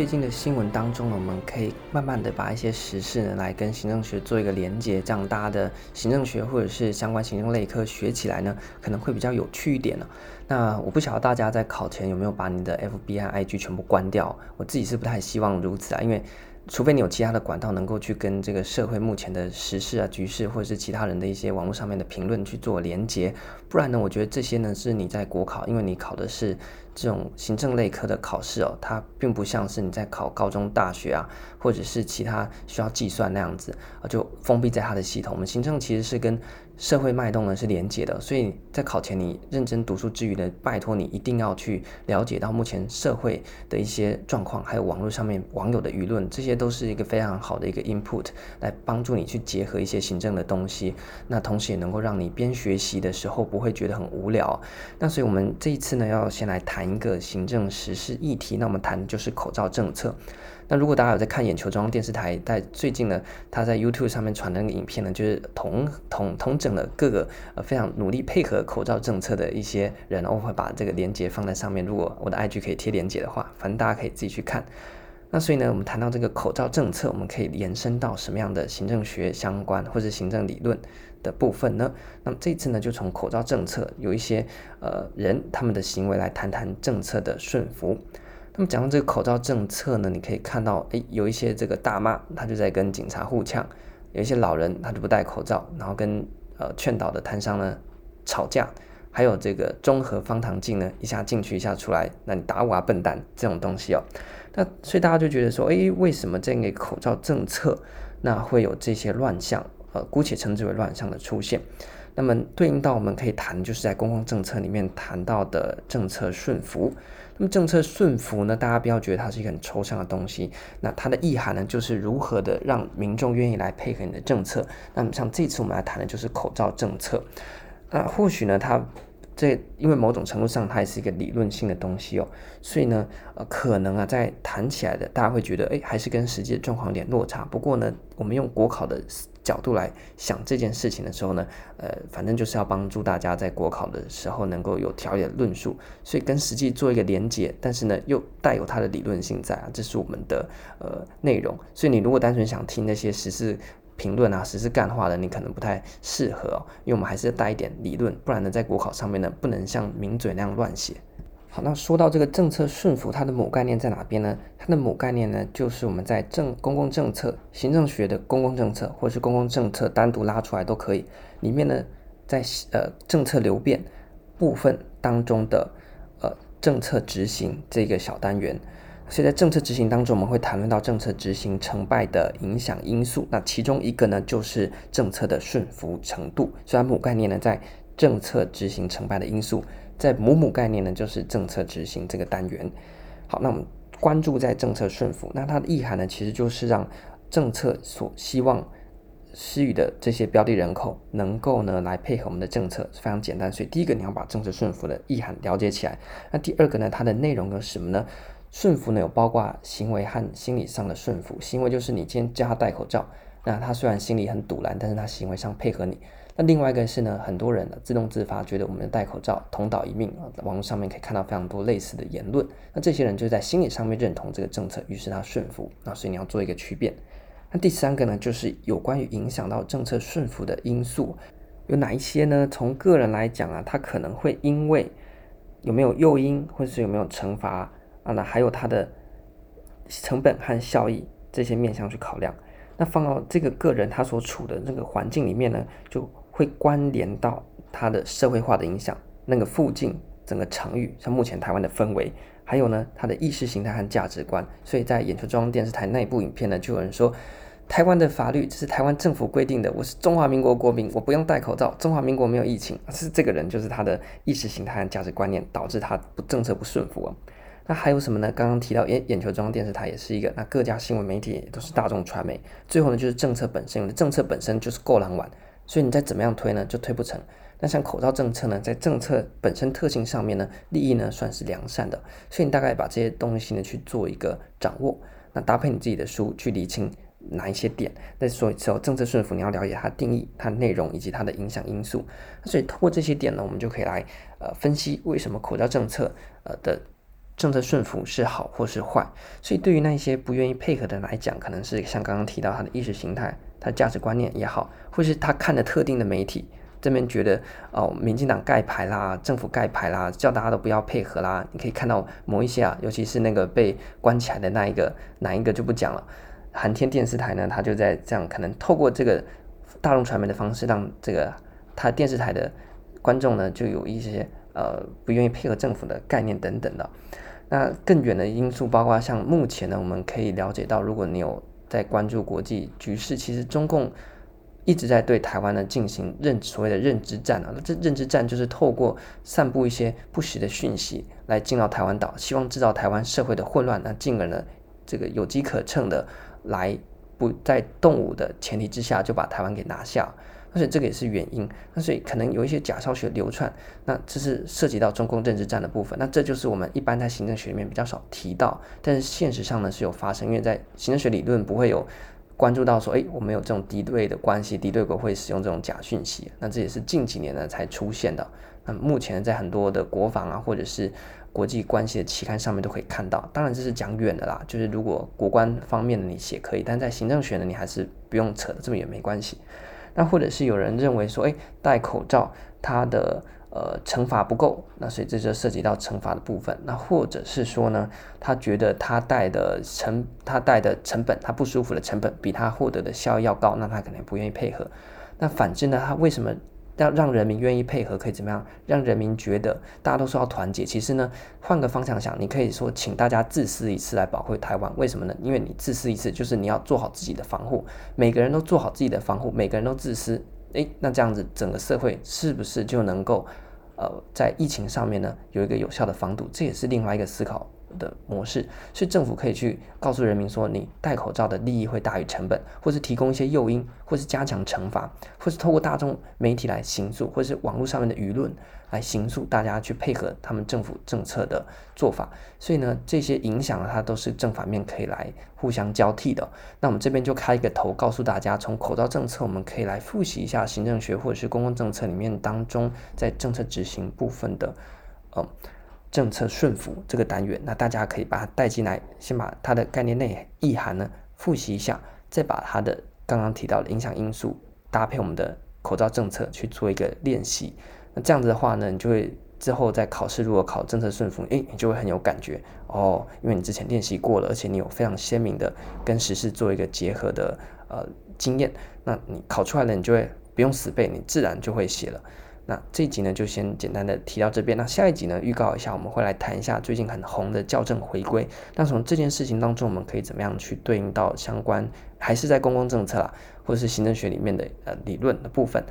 最近的新闻当中呢，我们可以慢慢的把一些时事呢来跟行政学做一个连接，这样大家的行政学或者是相关行政类科学起来呢，可能会比较有趣一点呢。那我不晓得大家在考前有没有把你的 FB 和 IG 全部关掉，我自己是不太希望如此啊，因为。除非你有其他的管道能够去跟这个社会目前的时事啊、局势，或者是其他人的一些网络上面的评论去做连接，不然呢，我觉得这些呢是你在国考，因为你考的是这种行政类科的考试哦，它并不像是你在考高中、大学啊，或者是其他需要计算那样子啊，就封闭在它的系统。我们行政其实是跟社会脉动呢是连接的，所以在考前你认真读书之余呢，拜托你一定要去了解到目前社会的一些状况，还有网络上面网友的舆论，这些都是一个非常好的一个 input，来帮助你去结合一些行政的东西。那同时也能够让你边学习的时候不会觉得很无聊。那所以我们这一次呢，要先来谈谈一个行政实施议题，那我们谈的就是口罩政策。那如果大家有在看眼球中央电视台，在最近呢，他在 YouTube 上面传的那个影片呢，就是同同同整了各个呃非常努力配合口罩政策的一些人，我会把这个链接放在上面。如果我的 IG 可以贴链接的话，反正大家可以自己去看。那所以呢，我们谈到这个口罩政策，我们可以延伸到什么样的行政学相关或者行政理论的部分呢？那么这次呢，就从口罩政策有一些呃人他们的行为来谈谈政策的顺服。那么讲到这个口罩政策呢，你可以看到，诶，有一些这个大妈，她就在跟警察互呛；有一些老人，他就不戴口罩，然后跟呃劝导的摊商呢吵架；还有这个中和方糖镜呢，一下进去，一下出来，那你打我啊，笨蛋！这种东西哦，那所以大家就觉得说，诶，为什么这个口罩政策那会有这些乱象？呃，姑且称之为乱象的出现。那么对应到我们可以谈，就是在公共政策里面谈到的政策顺服。那么政策顺服呢，大家不要觉得它是一个很抽象的东西。那它的意涵呢，就是如何的让民众愿意来配合你的政策。那么像这次我们来谈的就是口罩政策。那或许呢，它这因为某种程度上它也是一个理论性的东西哦，所以呢，呃，可能啊，在谈起来的大家会觉得，哎，还是跟实际的状况有点落差。不过呢，我们用国考的。角度来想这件事情的时候呢，呃，反正就是要帮助大家在国考的时候能够有条理的论述，所以跟实际做一个连接，但是呢又带有它的理论性在啊，这是我们的呃内容。所以你如果单纯想听那些实事评论啊、实事干话的，你可能不太适合哦，因为我们还是要带一点理论，不然呢在国考上面呢不能像名嘴那样乱写。好，那说到这个政策顺服，它的母概念在哪边呢？它的母概念呢，就是我们在政公共政策、行政学的公共政策，或是公共政策单独拉出来都可以。里面呢，在呃政策流变部分当中的呃政策执行这个小单元，所以在政策执行当中，我们会谈论到政策执行成败的影响因素。那其中一个呢，就是政策的顺服程度。所以它母概念呢，在政策执行成败的因素。在母母概念呢，就是政策执行这个单元。好，那我们关注在政策顺服，那它的意涵呢，其实就是让政策所希望施予的这些标的人口能够呢来配合我们的政策，非常简单。所以第一个你要把政策顺服的意涵了解起来。那第二个呢，它的内容有什么呢？顺服呢有包括行为和心理上的顺服。行为就是你今天叫他戴口罩，那他虽然心里很赌烂，但是他行为上配合你。那另外一个是呢，很多人呢自动自发觉得我们戴口罩同岛一命啊，网络上面可以看到非常多类似的言论。那这些人就在心理上面认同这个政策，于是他顺服。那所以你要做一个区别。那第三个呢，就是有关于影响到政策顺服的因素有哪一些呢？从个人来讲啊，他可能会因为有没有诱因，或者是有没有惩罚啊，那还有它的成本和效益这些面向去考量。那放到这个个人他所处的那个环境里面呢，就会关联到他的社会化的影响，那个附近整个场域，像目前台湾的氛围，还有呢他的意识形态和价值观。所以在眼球中央电视台那一部影片呢，就有人说，台湾的法律这是台湾政府规定的，我是中华民国国民，我不用戴口罩，中华民国没有疫情，是这个人就是他的意识形态和价值观念导致他不政策不顺服啊。那还有什么呢？刚刚提到，眼眼球中央电视台也是一个，那各家新闻媒体也都是大众传媒。最后呢，就是政策本身，政策本身就是够狼玩，所以你再怎么样推呢，就推不成。那像口罩政策呢，在政策本身特性上面呢，利益呢算是良善的，所以你大概把这些东西呢去做一个掌握，那搭配你自己的书去理清哪一些点。那所以之后政策顺服，你要了解它的定义、它内容以及它的影响因素。所以通过这些点呢，我们就可以来呃分析为什么口罩政策呃的。政策顺服是好或是坏。所以对于那些不愿意配合的来讲，可能是像刚刚提到他的意识形态、他价值观念也好，或是他看的特定的媒体。这边觉得哦，民进党盖牌啦，政府盖牌啦，叫大家都不要配合啦。你可以看到某一些啊，尤其是那个被关起来的那一个，哪一个就不讲了。韩天电视台呢，他就在这样，可能透过这个大众传媒的方式，让这个他电视台的观众呢，就有一些呃不愿意配合政府的概念等等的。那更远的因素，包括像目前呢，我们可以了解到，如果你有在关注国际局势，其实中共。一直在对台湾呢进行认所谓的认知战啊，这认知战就是透过散布一些不实的讯息来进到台湾岛，希望制造台湾社会的混乱，那进而呢这个有机可乘的来不在动武的前提之下就把台湾给拿下，而且这个也是原因，那所以可能有一些假消息流窜，那这是涉及到中共政治战的部分，那这就是我们一般在行政学里面比较少提到，但是现实上呢是有发生，因为在行政学理论不会有。关注到说，哎，我们有这种敌对的关系，敌对国会使用这种假讯息，那这也是近几年呢才出现的。那目前在很多的国防啊，或者是国际关系的期刊上面都可以看到。当然这是讲远的啦，就是如果国关方面的你写可以，但在行政学呢，你还是不用扯的这么远，没关系。那或者是有人认为说，哎，戴口罩它的。呃，惩罚不够，那所以这就涉及到惩罚的部分。那或者是说呢，他觉得他戴的成他戴的成本，他不舒服的成本比他获得的效益要高，那他可能不愿意配合。那反之呢，他为什么要让人民愿意配合？可以怎么样让人民觉得大家都说要团结？其实呢，换个方向想，你可以说请大家自私一次来保护台湾。为什么呢？因为你自私一次，就是你要做好自己的防护。每个人都做好自己的防护，每个人都自私。诶，那这样子整个社会是不是就能够，呃，在疫情上面呢有一个有效的防堵？这也是另外一个思考的模式。是政府可以去告诉人民说，你戴口罩的利益会大于成本，或是提供一些诱因，或是加强惩罚，或是透过大众媒体来行诉，或是网络上面的舆论。来行诉大家去配合他们政府政策的做法，所以呢，这些影响它都是正反面可以来互相交替的。那我们这边就开一个头，告诉大家，从口罩政策，我们可以来复习一下行政学或者是公共政策里面当中，在政策执行部分的，呃，政策顺服这个单元。那大家可以把它带进来，先把它的概念内意涵呢复习一下，再把它的刚刚提到的影响因素搭配我们的口罩政策去做一个练习。那这样子的话呢，你就会之后在考试如果考政策顺服，诶，你就会很有感觉哦，因为你之前练习过了，而且你有非常鲜明的跟时事做一个结合的呃经验，那你考出来了，你就会不用死背，你自然就会写了。那这一集呢，就先简单的提到这边。那下一集呢，预告一下，我们会来谈一下最近很红的校正回归。那从这件事情当中，我们可以怎么样去对应到相关，还是在公共政策啦，或者是行政学里面的呃理论的部分。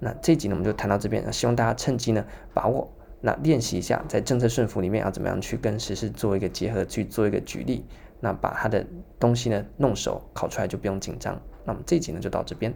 那这一集呢，我们就谈到这边。那希望大家趁机呢把握，那练习一下在政策顺服里面要怎么样去跟实事做一个结合，去做一个举例。那把它的东西呢弄熟，考出来就不用紧张。那么这一集呢就到这边。